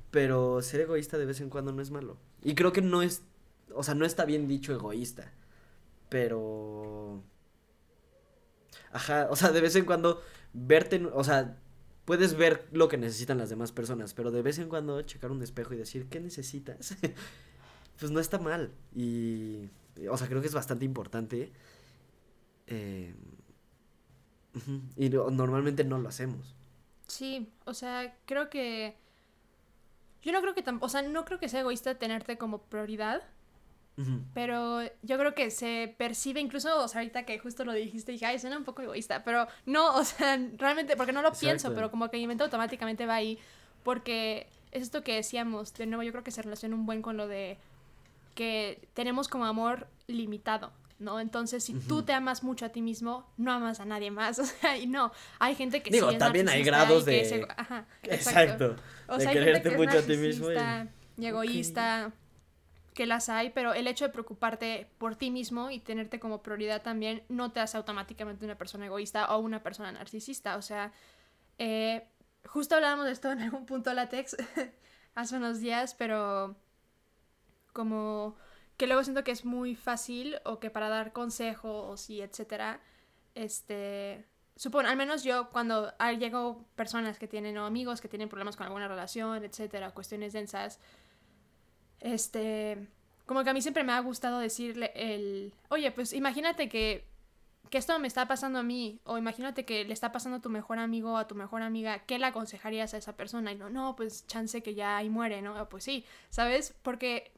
pero ser egoísta de vez en cuando no es malo. Y creo que no es, o sea, no está bien dicho egoísta, pero... Ajá, o sea, de vez en cuando verte, o sea, puedes ver lo que necesitan las demás personas, pero de vez en cuando checar un espejo y decir, ¿qué necesitas? pues no está mal. Y o sea, creo que es bastante importante. Eh, y normalmente no lo hacemos. Sí, o sea, creo que... Yo no creo que tampoco, o sea, no creo que sea egoísta tenerte como prioridad, pero yo creo que se percibe incluso, o sea, ahorita que justo lo dijiste, dije, ay, suena un poco egoísta, pero no, o sea, realmente, porque no lo pienso, pero como que mi mente automáticamente va ahí, porque es esto que decíamos, de nuevo, yo creo que se relaciona un buen con lo de que tenemos como amor limitado, ¿no? Entonces, si tú te amas mucho a ti mismo, no amas a nadie más, o sea, y no, hay gente que Digo, sí es también hay grados de... Ajá, exacto. O sea, de quererte mucho a ti mismo. Y, egoísta, que las hay, pero el hecho de preocuparte por ti mismo y tenerte como prioridad también no te hace automáticamente una persona egoísta o una persona narcisista, o sea, eh, justo hablábamos de esto en algún punto látex hace unos días, pero como que luego siento que es muy fácil o que para dar consejos y etcétera, este, supongo, al menos yo cuando llego personas que tienen o amigos que tienen problemas con alguna relación, etcétera, cuestiones densas, este, como que a mí siempre me ha gustado decirle el, oye, pues imagínate que, que esto me está pasando a mí, o imagínate que le está pasando a tu mejor amigo o a tu mejor amiga, ¿qué le aconsejarías a esa persona? Y no, no, pues chance que ya ahí muere, ¿no? Pues sí, ¿sabes? Porque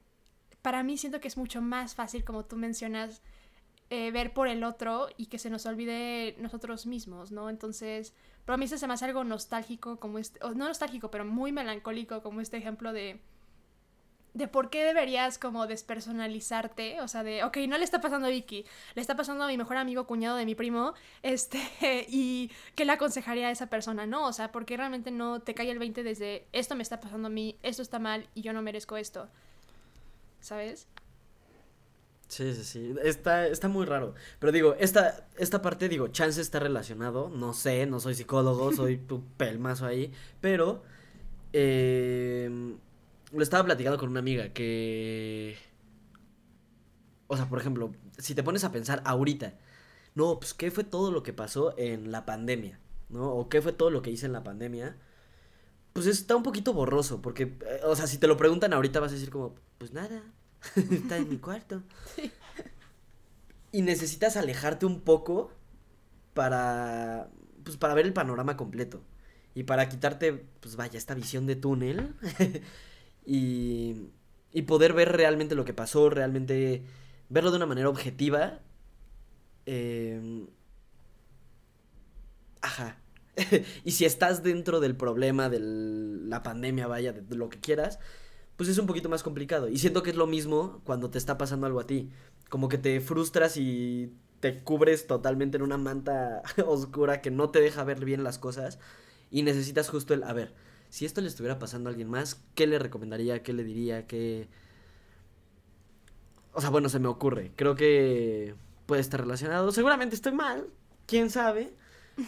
para mí siento que es mucho más fácil, como tú mencionas, eh, ver por el otro y que se nos olvide nosotros mismos, ¿no? Entonces, para mí se me hace algo nostálgico como este, no nostálgico, pero muy melancólico como este ejemplo de de por qué deberías como despersonalizarte, o sea, de, ok, no le está pasando a Vicky, le está pasando a mi mejor amigo cuñado de mi primo, este, y qué le aconsejaría a esa persona, no, o sea, porque realmente no te cae el 20 desde, esto me está pasando a mí, esto está mal y yo no merezco esto. ¿sabes? Sí, sí, sí. Está, está muy raro. Pero digo, esta, esta parte, digo, chance está relacionado. No sé, no soy psicólogo, soy un pelmazo ahí. Pero eh, lo estaba platicando con una amiga que. o sea, por ejemplo, si te pones a pensar ahorita, no, pues, ¿qué fue todo lo que pasó en la pandemia? ¿No? O ¿qué fue todo lo que hice en la pandemia? Pues está un poquito borroso, porque, eh, o sea, si te lo preguntan ahorita vas a decir como, pues nada, está en mi cuarto. Y necesitas alejarte un poco para, pues, para ver el panorama completo. Y para quitarte, pues vaya, esta visión de túnel. y, y poder ver realmente lo que pasó, realmente verlo de una manera objetiva. Eh, ajá. y si estás dentro del problema de la pandemia, vaya, de lo que quieras, pues es un poquito más complicado. Y siento que es lo mismo cuando te está pasando algo a ti. Como que te frustras y te cubres totalmente en una manta oscura que no te deja ver bien las cosas. Y necesitas justo el, a ver, si esto le estuviera pasando a alguien más, ¿qué le recomendaría? ¿Qué le diría? ¿Qué... O sea, bueno, se me ocurre. Creo que puede estar relacionado. Seguramente estoy mal, quién sabe.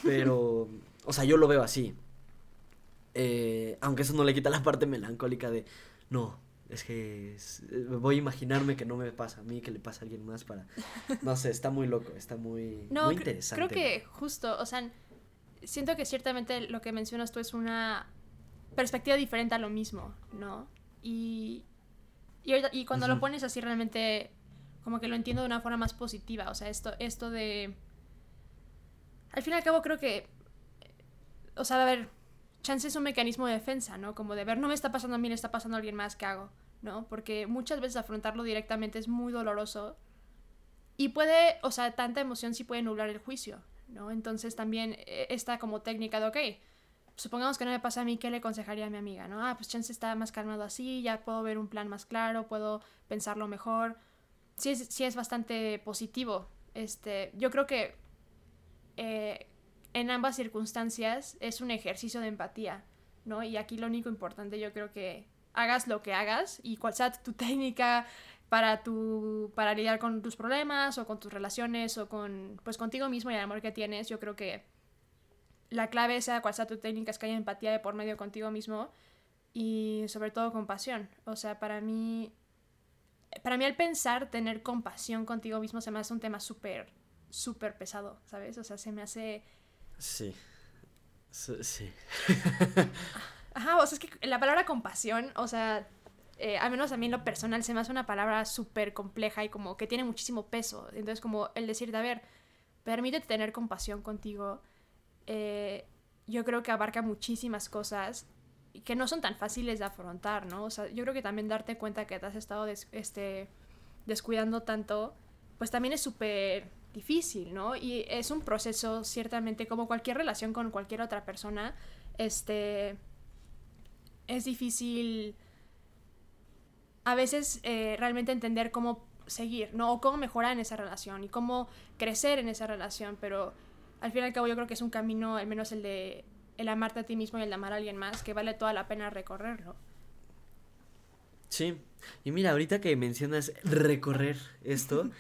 Pero, o sea, yo lo veo así. Eh, aunque eso no le quita la parte melancólica de, no, es que voy a imaginarme que no me pasa a mí, que le pasa a alguien más para... No sé, está muy loco, está muy, no, muy interesante. Creo que justo, o sea, siento que ciertamente lo que mencionas tú es una perspectiva diferente a lo mismo, ¿no? Y, y, cuando lo pones así realmente como que lo entiendo de una forma más positiva, o sea, esto, esto de... Al fin y al cabo creo que... O sea, a ver, chance es un mecanismo de defensa, ¿no? Como de ver, no me está pasando a mí, le está pasando a alguien más, ¿qué hago? ¿No? Porque muchas veces afrontarlo directamente es muy doloroso y puede, o sea, tanta emoción sí puede nublar el juicio, ¿no? Entonces también eh, está como técnica de, ok, supongamos que no me pasa a mí, ¿qué le aconsejaría a mi amiga, no? Ah, pues chance está más calmado así, ya puedo ver un plan más claro, puedo pensarlo mejor. Sí es, sí es bastante positivo. Este, yo creo que eh, en ambas circunstancias es un ejercicio de empatía, ¿no? Y aquí lo único importante yo creo que hagas lo que hagas y cual sea tu técnica para tu para lidiar con tus problemas o con tus relaciones o con pues contigo mismo y el amor que tienes, yo creo que la clave sea cual sea tu técnica es que haya empatía de por medio contigo mismo y sobre todo compasión. O sea, para mí para mí el pensar tener compasión contigo mismo se me hace un tema súper súper pesado, ¿sabes? O sea, se me hace Sí. Sí. Ajá, o sea, es que la palabra compasión, o sea, eh, al menos a mí en lo personal se me hace una palabra súper compleja y como que tiene muchísimo peso. Entonces, como el decirte, a ver, permítete tener compasión contigo, eh, yo creo que abarca muchísimas cosas que no son tan fáciles de afrontar, ¿no? O sea, yo creo que también darte cuenta que te has estado este, descuidando tanto, pues también es súper difícil, ¿no? Y es un proceso, ciertamente, como cualquier relación con cualquier otra persona, este, es difícil a veces eh, realmente entender cómo seguir, ¿no? O cómo mejorar en esa relación y cómo crecer en esa relación, pero al fin y al cabo yo creo que es un camino, al menos el de el amarte a ti mismo y el de amar a alguien más, que vale toda la pena recorrerlo. Sí, y mira, ahorita que mencionas recorrer esto,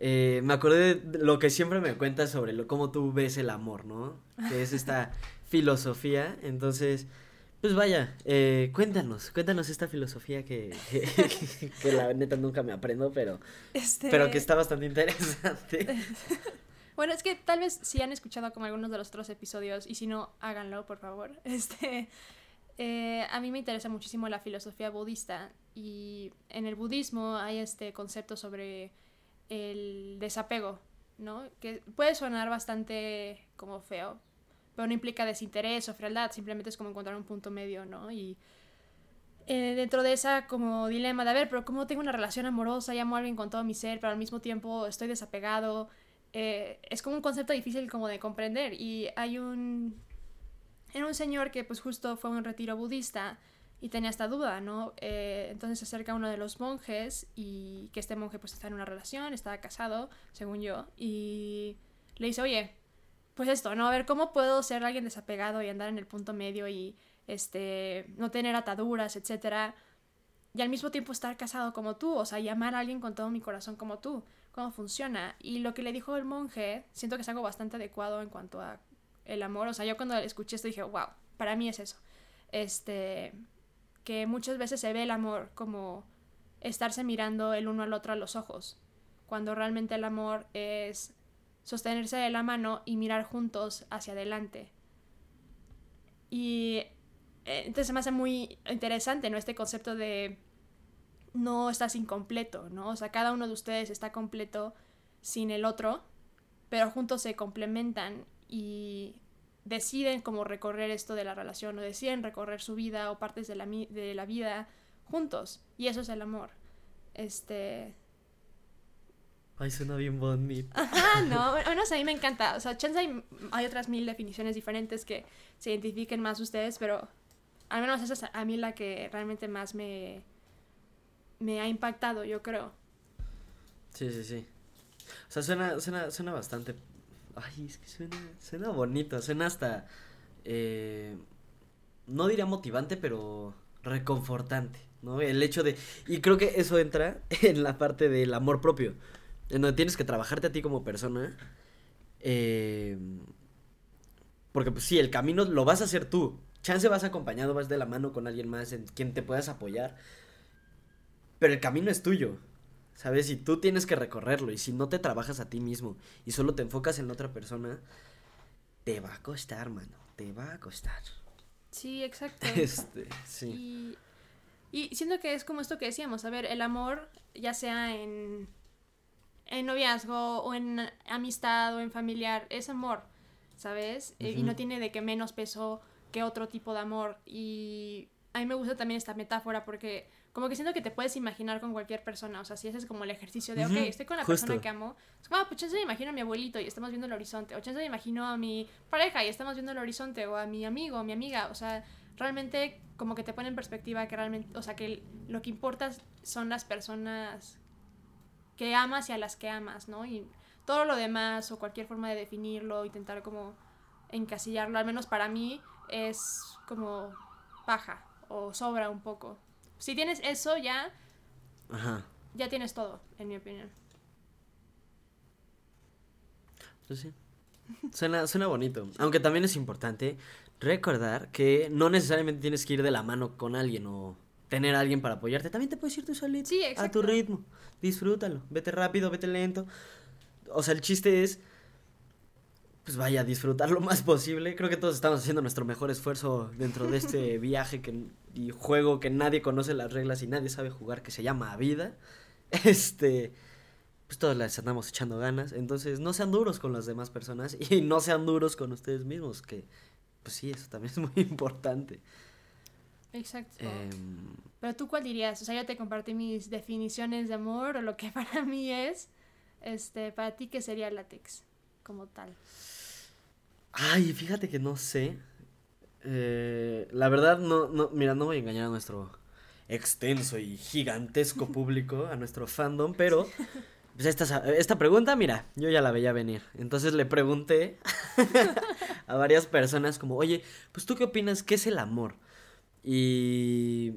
Eh, me acordé de lo que siempre me cuentas sobre lo, cómo tú ves el amor, ¿no? Que es esta filosofía. Entonces, pues vaya, eh, cuéntanos, cuéntanos esta filosofía que, que, la neta nunca me aprendo, pero, este pero que está bastante interesante. Bueno, es que tal vez si han escuchado como algunos de los otros episodios, y si no, háganlo, por favor. Este, eh, a mí me interesa muchísimo la filosofía budista, y en el budismo hay este concepto sobre el desapego, ¿no? Que puede sonar bastante como feo, pero no implica desinterés o frialdad, simplemente es como encontrar un punto medio, ¿no? Y eh, dentro de esa como dilema de, a ver, pero ¿cómo tengo una relación amorosa y a alguien con todo mi ser, pero al mismo tiempo estoy desapegado? Eh, es como un concepto difícil como de comprender y hay un... Era un señor que pues justo fue a un retiro budista y tenía esta duda, ¿no? Eh, entonces se acerca uno de los monjes y que este monje pues está en una relación, estaba casado, según yo, y le dice, oye, pues esto, ¿no? A ver, ¿cómo puedo ser alguien desapegado y andar en el punto medio y este, no tener ataduras, etcétera? Y al mismo tiempo estar casado como tú, o sea, llamar a alguien con todo mi corazón como tú. ¿Cómo funciona? Y lo que le dijo el monje, siento que es algo bastante adecuado en cuanto a el amor. O sea, yo cuando escuché esto dije, wow, para mí es eso. Este, que muchas veces se ve el amor como estarse mirando el uno al otro a los ojos. cuando realmente el amor es sostenerse de la mano y mirar juntos hacia adelante. Y eh, entonces me hace muy interesante, ¿no? Este concepto de no estás incompleto, ¿no? O sea, cada uno de ustedes está completo sin el otro, pero juntos se complementan y deciden cómo recorrer esto de la relación o deciden recorrer su vida o partes de la, de la vida juntos. Y eso es el amor. Este, Ay, suena bien bonito. Ajá, no, bueno, a mí me encanta. O sea, chance hay, hay, otras mil definiciones diferentes que se identifiquen más ustedes, pero al menos esa es a mí la que realmente más me, me ha impactado, yo creo. Sí, sí, sí. O sea, suena, suena, suena bastante... Ay, es que suena, suena bonito, suena hasta... Eh, no diría motivante, pero reconfortante, ¿no? El hecho de... Y creo que eso entra en la parte del amor propio en donde tienes que trabajarte a ti como persona. Eh, porque pues sí, el camino lo vas a hacer tú. Chance vas acompañado, vas de la mano con alguien más en quien te puedas apoyar. Pero el camino es tuyo. ¿Sabes? Y tú tienes que recorrerlo. Y si no te trabajas a ti mismo y solo te enfocas en otra persona, te va a costar, mano. Te va a costar. Sí, exacto. Este, sí. Y, y siento que es como esto que decíamos. A ver, el amor, ya sea en en noviazgo o en amistad o en familiar, es amor, ¿sabes? Eh, y no tiene de que menos peso que otro tipo de amor. Y a mí me gusta también esta metáfora porque como que siento que te puedes imaginar con cualquier persona, o sea, si haces como el ejercicio de, ok, estoy con la persona que amo, es como, ah, pues chance me imagino a mi abuelito y estamos viendo el horizonte, o chance me imagino a mi pareja y estamos viendo el horizonte, o a mi amigo, o mi amiga, o sea, realmente como que te pone en perspectiva que realmente, o sea, que lo que importa son las personas que amas y a las que amas, ¿no? Y todo lo demás o cualquier forma de definirlo, intentar como encasillarlo, al menos para mí, es como paja o sobra un poco. Si tienes eso ya, ya tienes todo, en mi opinión. Pues sí. Suena, suena bonito. Aunque también es importante recordar que no necesariamente tienes que ir de la mano con alguien o tener a alguien para apoyarte. También te puedes ir tú solito. Sí, A tu ritmo. Disfrútalo. Vete rápido, vete lento. O sea, el chiste es. Pues vaya, disfrutar lo más posible. Creo que todos estamos haciendo nuestro mejor esfuerzo dentro de este viaje que, y juego que nadie conoce las reglas y nadie sabe jugar, que se llama vida. Este. Pues todos les andamos echando ganas. Entonces, no sean duros con las demás personas y no sean duros con ustedes mismos, que. Pues sí, eso también es muy importante. Exacto. Em, Pero tú cuál dirías? O sea, yo te compartí mis definiciones de amor o lo que para mí es. Este, para ti, ¿qué sería látex como tal? Ay, fíjate que no sé. Eh, la verdad, no, no, mira, no voy a engañar a nuestro extenso y gigantesco público, a nuestro fandom, pero pues esta, esta pregunta, mira, yo ya la veía venir. Entonces le pregunté a varias personas como, oye, pues tú qué opinas, ¿qué es el amor? Y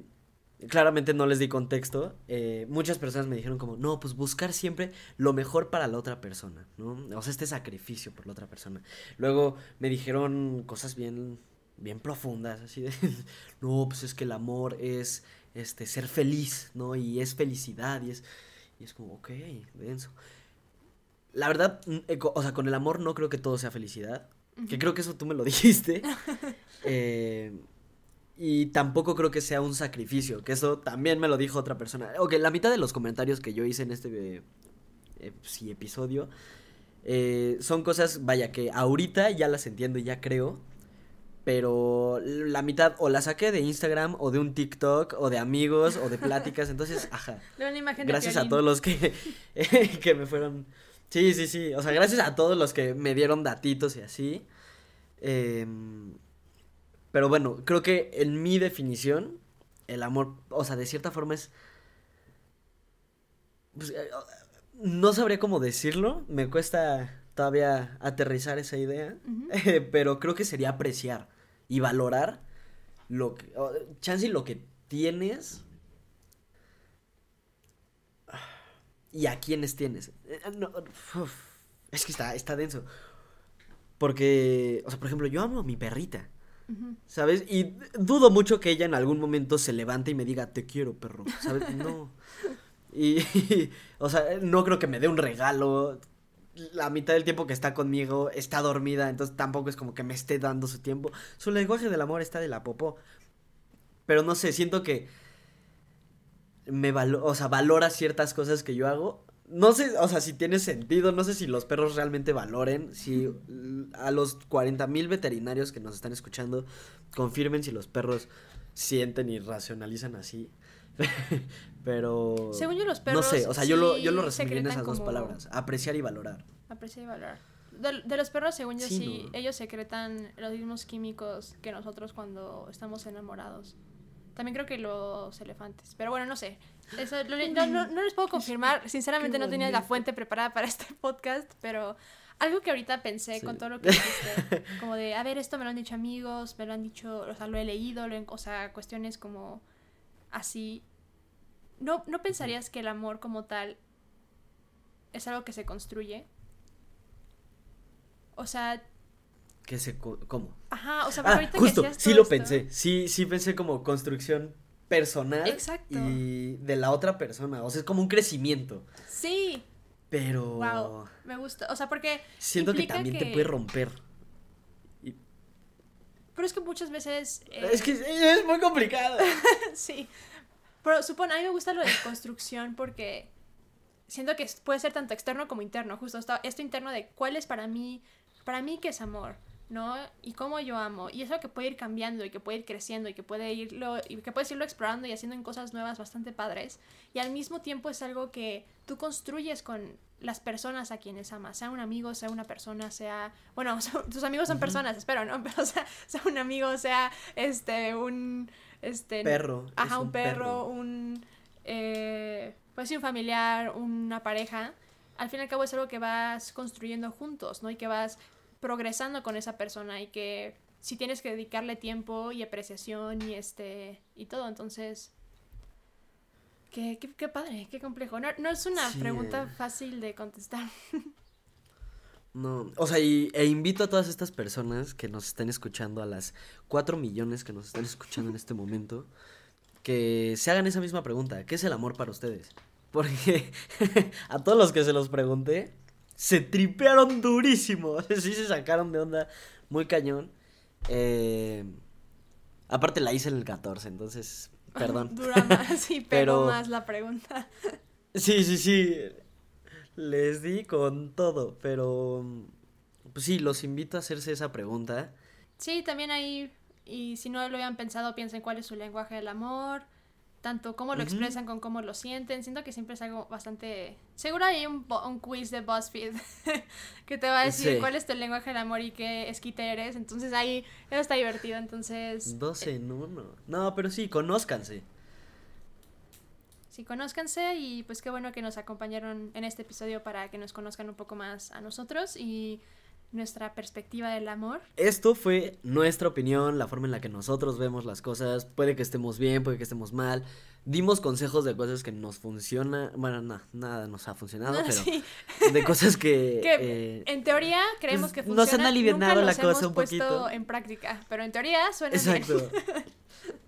claramente no les di contexto. Eh, muchas personas me dijeron como, no, pues buscar siempre lo mejor para la otra persona, ¿no? O sea, este sacrificio por la otra persona. Luego me dijeron cosas bien, bien profundas, así de, no, pues es que el amor es, este, ser feliz, ¿no? Y es felicidad, y es, y es como, ok, denso. La verdad, mm, eh, o sea, con el amor no creo que todo sea felicidad. Que creo que eso tú me lo dijiste. eh, y tampoco creo que sea un sacrificio, que eso también me lo dijo otra persona. Ok, la mitad de los comentarios que yo hice en este eh, sí, episodio eh, son cosas, vaya, que ahorita ya las entiendo y ya creo. Pero la mitad o la saqué de Instagram o de un TikTok o de amigos o de pláticas. Entonces, ajá. gracias a todos los que, que me fueron... Sí, sí, sí. O sea, gracias a todos los que me dieron datitos y así. Eh, pero bueno, creo que en mi definición, el amor, o sea, de cierta forma es... Pues, eh, no sabría cómo decirlo, me cuesta todavía aterrizar esa idea, pero creo que sería apreciar y valorar lo que, chance lo que tienes y a quienes tienes. Eh, es que está, está denso. Porque, o sea, por ejemplo, yo amo a mi perrita. ¿Sabes? Y dudo mucho que ella en algún momento se levante y me diga, te quiero, perro. ¿Sabes? No. Y, o sea, no creo que me dé un regalo. La mitad del tiempo que está conmigo está dormida, entonces tampoco es como que me esté dando su tiempo. Su lenguaje del amor está de la popó. Pero no sé, siento que me valo o sea, valora ciertas cosas que yo hago. No sé, o sea, si tiene sentido, no sé si los perros realmente valoren, si a los 40 mil veterinarios que nos están escuchando confirmen si los perros sienten y racionalizan así. Pero. Según yo, los perros. No sé, o sea, yo lo, yo lo resumiría en esas dos palabras: apreciar y valorar. Apreciar y valorar. De, los perros, según yo, sí, ellos secretan los mismos químicos que nosotros cuando estamos enamorados. También creo que los elefantes. Pero bueno, no sé. Eso, no, les puedo confirmar. Sinceramente, no tenía la fuente preparada para este podcast, pero algo que ahorita pensé con todo lo que dijiste, como de, a ver, esto me lo han dicho amigos, me lo han dicho, o sea, lo he leído, lo o sea, cuestiones como así. ¿No, ¿No pensarías que el amor como tal es algo que se construye? O sea... Que se... ¿Cómo? Ajá, o sea, ah, ahorita justo, sí lo pensé. Sí, sí pensé como construcción personal Exacto. y de la otra persona. O sea, es como un crecimiento. Sí. Pero. Wow. Me gusta. O sea, porque. Siento que también te puede romper. Pero es que muchas veces. Es que es muy complicado. sí. Pero supone, a mí me gusta lo de construcción porque siento que puede ser tanto externo como interno. Justo esto, esto interno de cuál es para mí. Para mí, qué es amor. ¿No? Y cómo yo amo. Y eso que puede ir cambiando y que puede ir creciendo y que puede irlo y que puedes irlo explorando y haciendo en cosas nuevas bastante padres. Y al mismo tiempo es algo que tú construyes con las personas a quienes amas, sea un amigo, sea una persona, sea, bueno, tus amigos son personas, espero, ¿no? Pero sea, sea un amigo, sea este un este perro, ajá, un, perro, un eh, pues sí, un familiar, una pareja. Al fin y al cabo es algo que vas construyendo juntos, ¿no? Y que vas progresando con esa persona y que si tienes que dedicarle tiempo y apreciación y este y todo, entonces qué, qué, padre, qué complejo. No, no es una pregunta fácil de contestar. No, o sea, y, e invito a todas estas personas que nos estén escuchando, a las cuatro millones que nos están escuchando en este momento, que se hagan esa misma pregunta. ¿Qué es el amor para ustedes? Porque a todos los que se los pregunté, se tripearon durísimo. sí se sacaron de onda muy cañón. Eh, aparte la hice en el 14, entonces, perdón. Dura más, sí, pero más la pregunta. sí, sí, sí. Les di con todo, pero pues sí, los invito a hacerse esa pregunta. Sí, también ahí, y si no lo habían pensado, piensen cuál es su lenguaje del amor tanto cómo lo expresan con cómo lo sienten. Siento que siempre es algo bastante... Seguro hay un, un quiz de BuzzFeed que te va a decir cuál es tu lenguaje del amor y qué esquite eres. Entonces ahí eso está divertido, entonces... 12 en uno. No, pero sí, conózcanse. Sí, conózcanse y pues qué bueno que nos acompañaron en este episodio para que nos conozcan un poco más a nosotros y nuestra perspectiva del amor. Esto fue nuestra opinión, la forma en la que nosotros vemos las cosas. Puede que estemos bien, puede que estemos mal. Dimos consejos de cosas que nos funcionan. Bueno, no, nada nos ha funcionado, pero de cosas que. Eh, en teoría creemos pues, que funcionan. Nos han aliviado la cosa un poquito. en práctica, pero en teoría suena Exacto.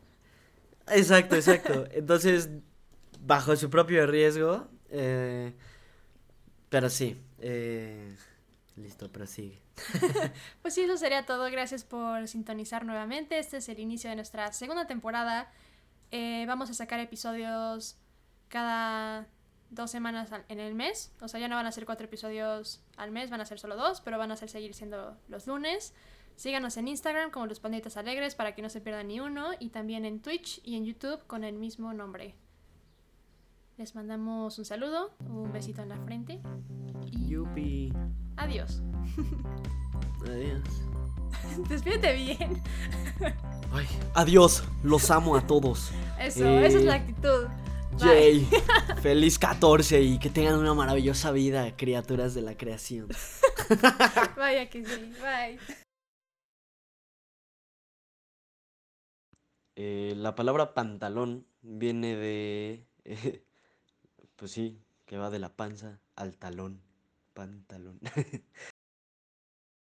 exacto, exacto. Entonces, bajo su propio riesgo. Eh, pero sí. Eh, Listo, prosigue. pues sí, eso sería todo. Gracias por sintonizar nuevamente. Este es el inicio de nuestra segunda temporada. Eh, vamos a sacar episodios cada dos semanas en el mes. O sea, ya no van a ser cuatro episodios al mes, van a ser solo dos, pero van a ser seguir siendo los lunes. Síganos en Instagram como Los Panditas Alegres para que no se pierdan ni uno. Y también en Twitch y en YouTube con el mismo nombre. Les mandamos un saludo, un besito en la frente. Yupi. Adiós. Adiós. Despídete bien. Ay, adiós. Los amo a todos. Eso, esa es la eh, actitud. Jay, feliz 14 y que tengan una maravillosa vida, criaturas de la creación. Vaya que sí, bye. Eh, la palabra pantalón viene de... pues sí, que va de la panza al talón pantalón.